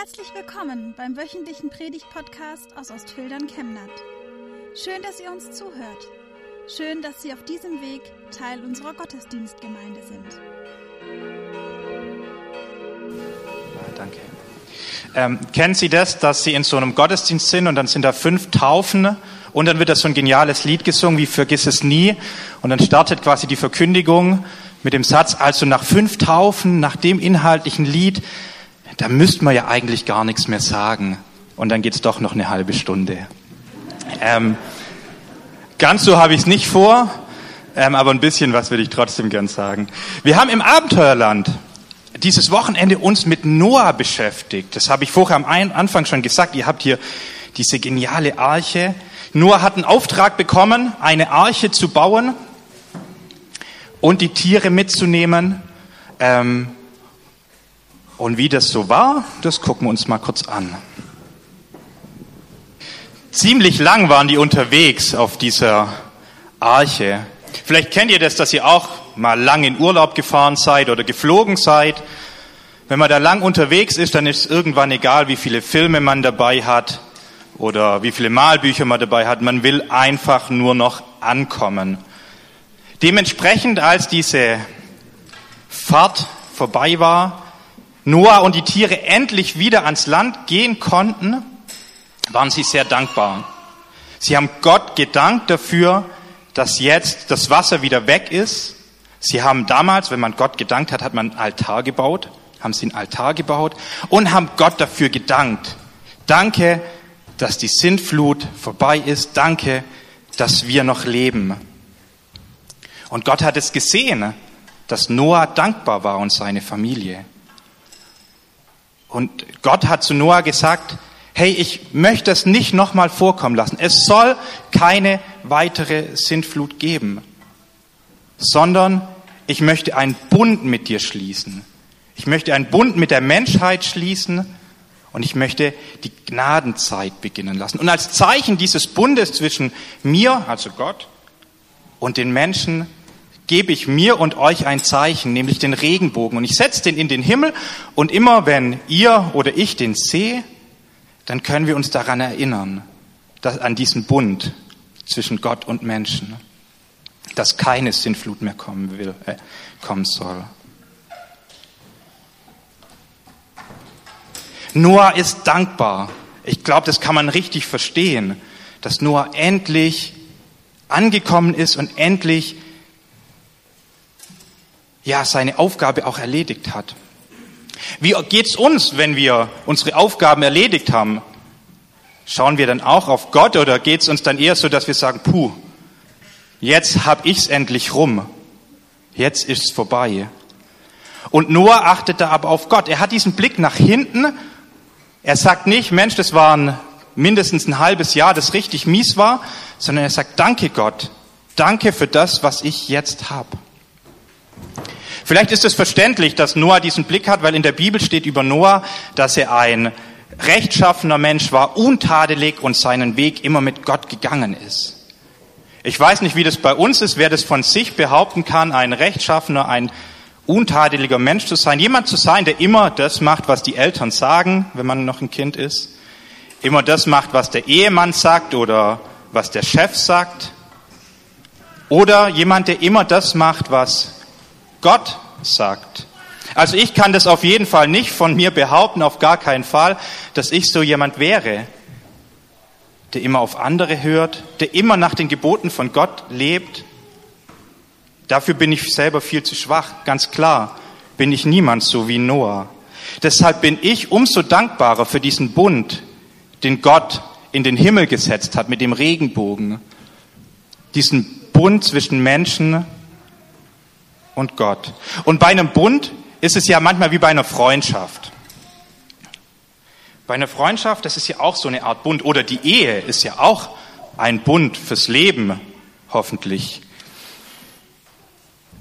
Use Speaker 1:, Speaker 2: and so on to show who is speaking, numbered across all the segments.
Speaker 1: Herzlich willkommen beim wöchentlichen Predigt-Podcast aus Ostfildern Chemnat. Schön, dass ihr uns zuhört. Schön, dass Sie auf diesem Weg Teil unserer Gottesdienstgemeinde sind.
Speaker 2: Danke. Ähm, kennen Sie das, dass Sie in so einem Gottesdienst sind und dann sind da fünf Taufen und dann wird da so ein geniales Lied gesungen wie Vergiss es nie und dann startet quasi die Verkündigung mit dem Satz, also nach fünf Taufen, nach dem inhaltlichen Lied, da müsste man ja eigentlich gar nichts mehr sagen. Und dann geht's doch noch eine halbe Stunde. Ähm, ganz so habe ich es nicht vor, ähm, aber ein bisschen was würde ich trotzdem gern sagen. Wir haben im Abenteuerland dieses Wochenende uns mit Noah beschäftigt. Das habe ich vorher am Anfang schon gesagt. Ihr habt hier diese geniale Arche. Noah hat einen Auftrag bekommen, eine Arche zu bauen und die Tiere mitzunehmen. Ähm, und wie das so war, das gucken wir uns mal kurz an. Ziemlich lang waren die unterwegs auf dieser Arche. Vielleicht kennt ihr das, dass ihr auch mal lang in Urlaub gefahren seid oder geflogen seid. Wenn man da lang unterwegs ist, dann ist es irgendwann egal, wie viele Filme man dabei hat oder wie viele Malbücher man dabei hat. Man will einfach nur noch ankommen. Dementsprechend, als diese Fahrt vorbei war, Noah und die Tiere endlich wieder ans Land gehen konnten, waren sie sehr dankbar. Sie haben Gott gedankt dafür, dass jetzt das Wasser wieder weg ist. Sie haben damals, wenn man Gott gedankt hat, hat man einen Altar gebaut, haben sie einen Altar gebaut und haben Gott dafür gedankt. Danke, dass die Sintflut vorbei ist. Danke, dass wir noch leben. Und Gott hat es gesehen, dass Noah dankbar war und seine Familie. Und Gott hat zu Noah gesagt, hey, ich möchte es nicht nochmal vorkommen lassen. Es soll keine weitere Sintflut geben, sondern ich möchte einen Bund mit dir schließen. Ich möchte einen Bund mit der Menschheit schließen und ich möchte die Gnadenzeit beginnen lassen. Und als Zeichen dieses Bundes zwischen mir, also Gott, und den Menschen gebe ich mir und euch ein Zeichen, nämlich den Regenbogen. Und ich setze den in den Himmel und immer wenn ihr oder ich den sehe, dann können wir uns daran erinnern, dass an diesen Bund zwischen Gott und Menschen, dass keine Sintflut mehr kommen will, äh, kommen soll. Noah ist dankbar. Ich glaube, das kann man richtig verstehen, dass Noah endlich angekommen ist und endlich ja seine Aufgabe auch erledigt hat. Wie geht's uns, wenn wir unsere Aufgaben erledigt haben? Schauen wir dann auch auf Gott oder geht's uns dann eher so, dass wir sagen, puh, jetzt hab ich's endlich rum. Jetzt ist's vorbei. Und Noah achtet da aber auf Gott. Er hat diesen Blick nach hinten. Er sagt nicht, Mensch, das war ein, mindestens ein halbes Jahr, das richtig mies war, sondern er sagt, danke Gott. Danke für das, was ich jetzt habe. Vielleicht ist es verständlich, dass Noah diesen Blick hat, weil in der Bibel steht über Noah, dass er ein rechtschaffener Mensch war, untadelig und seinen Weg immer mit Gott gegangen ist. Ich weiß nicht, wie das bei uns ist, wer das von sich behaupten kann, ein rechtschaffener, ein untadeliger Mensch zu sein, jemand zu sein, der immer das macht, was die Eltern sagen, wenn man noch ein Kind ist, immer das macht, was der Ehemann sagt oder was der Chef sagt, oder jemand, der immer das macht, was Gott sagt. Also ich kann das auf jeden Fall nicht von mir behaupten, auf gar keinen Fall, dass ich so jemand wäre, der immer auf andere hört, der immer nach den Geboten von Gott lebt. Dafür bin ich selber viel zu schwach, ganz klar bin ich niemand so wie Noah. Deshalb bin ich umso dankbarer für diesen Bund, den Gott in den Himmel gesetzt hat mit dem Regenbogen. Diesen Bund zwischen Menschen und Gott. Und bei einem Bund ist es ja manchmal wie bei einer Freundschaft. Bei einer Freundschaft, das ist ja auch so eine Art Bund. Oder die Ehe ist ja auch ein Bund fürs Leben, hoffentlich.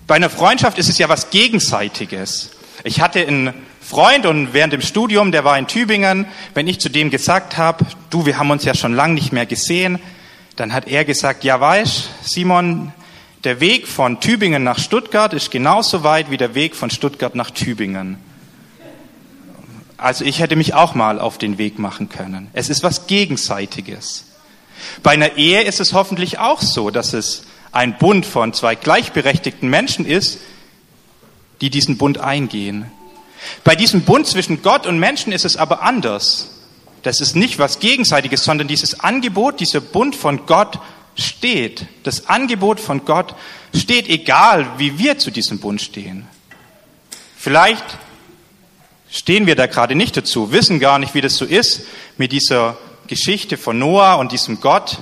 Speaker 2: Bei einer Freundschaft ist es ja was Gegenseitiges. Ich hatte einen Freund und während dem Studium, der war in Tübingen, wenn ich zu dem gesagt habe, du, wir haben uns ja schon lange nicht mehr gesehen, dann hat er gesagt, ja weißt, Simon, der Weg von Tübingen nach Stuttgart ist genauso weit wie der Weg von Stuttgart nach Tübingen. Also ich hätte mich auch mal auf den Weg machen können. Es ist was Gegenseitiges. Bei einer Ehe ist es hoffentlich auch so, dass es ein Bund von zwei gleichberechtigten Menschen ist, die diesen Bund eingehen. Bei diesem Bund zwischen Gott und Menschen ist es aber anders. Das ist nicht was Gegenseitiges, sondern dieses Angebot, dieser Bund von Gott steht. Das Angebot von Gott steht, egal wie wir zu diesem Bund stehen. Vielleicht stehen wir da gerade nicht dazu, wissen gar nicht, wie das so ist mit dieser Geschichte von Noah und diesem Gott.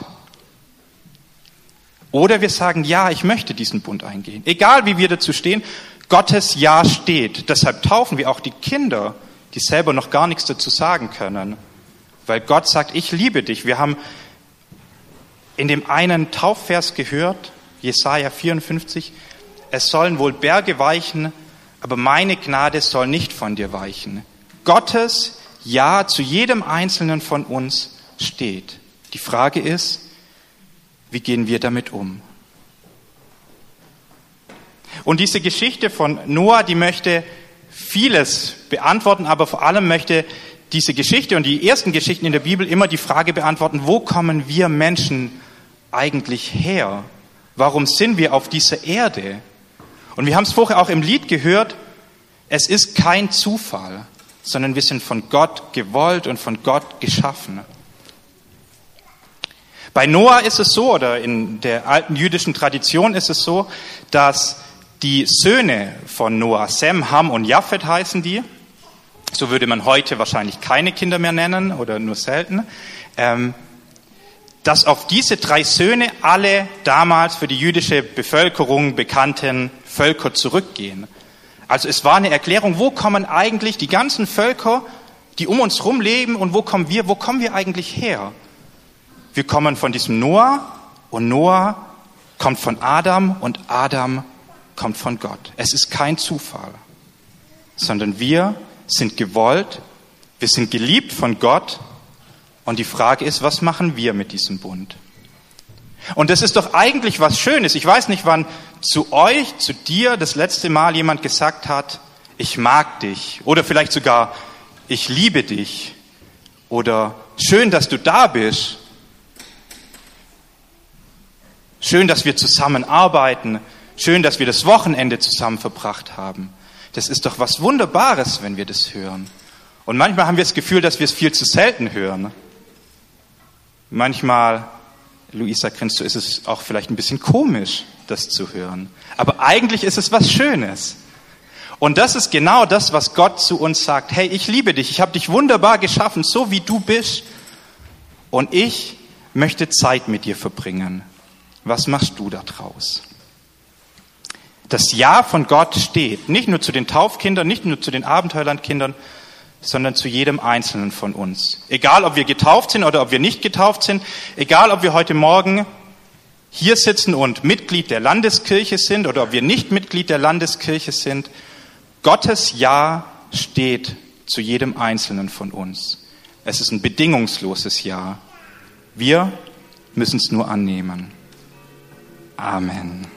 Speaker 2: Oder wir sagen, ja, ich möchte diesen Bund eingehen. Egal wie wir dazu stehen, Gottes Ja steht. Deshalb taufen wir auch die Kinder, die selber noch gar nichts dazu sagen können. Weil Gott sagt, ich liebe dich. Wir haben in dem einen Taufvers gehört, Jesaja 54, es sollen wohl Berge weichen, aber meine Gnade soll nicht von dir weichen. Gottes Ja zu jedem Einzelnen von uns steht. Die Frage ist, wie gehen wir damit um? Und diese Geschichte von Noah, die möchte vieles beantworten, aber vor allem möchte diese Geschichte und die ersten Geschichten in der Bibel immer die Frage beantworten, wo kommen wir Menschen eigentlich her? Warum sind wir auf dieser Erde? Und wir haben es vorher auch im Lied gehört, es ist kein Zufall, sondern wir sind von Gott gewollt und von Gott geschaffen. Bei Noah ist es so, oder in der alten jüdischen Tradition ist es so, dass die Söhne von Noah, Sem, Ham und Japhet heißen die, so würde man heute wahrscheinlich keine Kinder mehr nennen oder nur selten, ähm, dass auf diese drei Söhne alle damals für die jüdische Bevölkerung bekannten Völker zurückgehen. Also es war eine Erklärung, wo kommen eigentlich die ganzen Völker, die um uns herum leben und wo kommen wir, wo kommen wir eigentlich her? Wir kommen von diesem Noah und Noah kommt von Adam und Adam kommt von Gott. Es ist kein Zufall, sondern wir sind gewollt, wir sind geliebt von Gott und die Frage ist, was machen wir mit diesem Bund? Und das ist doch eigentlich was Schönes. Ich weiß nicht, wann zu euch, zu dir das letzte Mal jemand gesagt hat, ich mag dich oder vielleicht sogar, ich liebe dich oder schön, dass du da bist. Schön, dass wir zusammen arbeiten. Schön, dass wir das Wochenende zusammen verbracht haben. Das ist doch was Wunderbares, wenn wir das hören. Und manchmal haben wir das Gefühl, dass wir es viel zu selten hören. Manchmal, Luisa, du, ist es auch vielleicht ein bisschen komisch, das zu hören. Aber eigentlich ist es was Schönes. Und das ist genau das, was Gott zu uns sagt. Hey, ich liebe dich, ich habe dich wunderbar geschaffen, so wie du bist. Und ich möchte Zeit mit dir verbringen. Was machst du da draus? Das Ja von Gott steht nicht nur zu den Taufkindern, nicht nur zu den Abenteuerlandkindern, sondern zu jedem Einzelnen von uns. Egal, ob wir getauft sind oder ob wir nicht getauft sind, egal, ob wir heute Morgen hier sitzen und Mitglied der Landeskirche sind oder ob wir nicht Mitglied der Landeskirche sind, Gottes Ja steht zu jedem Einzelnen von uns. Es ist ein bedingungsloses Ja. Wir müssen es nur annehmen. Amen.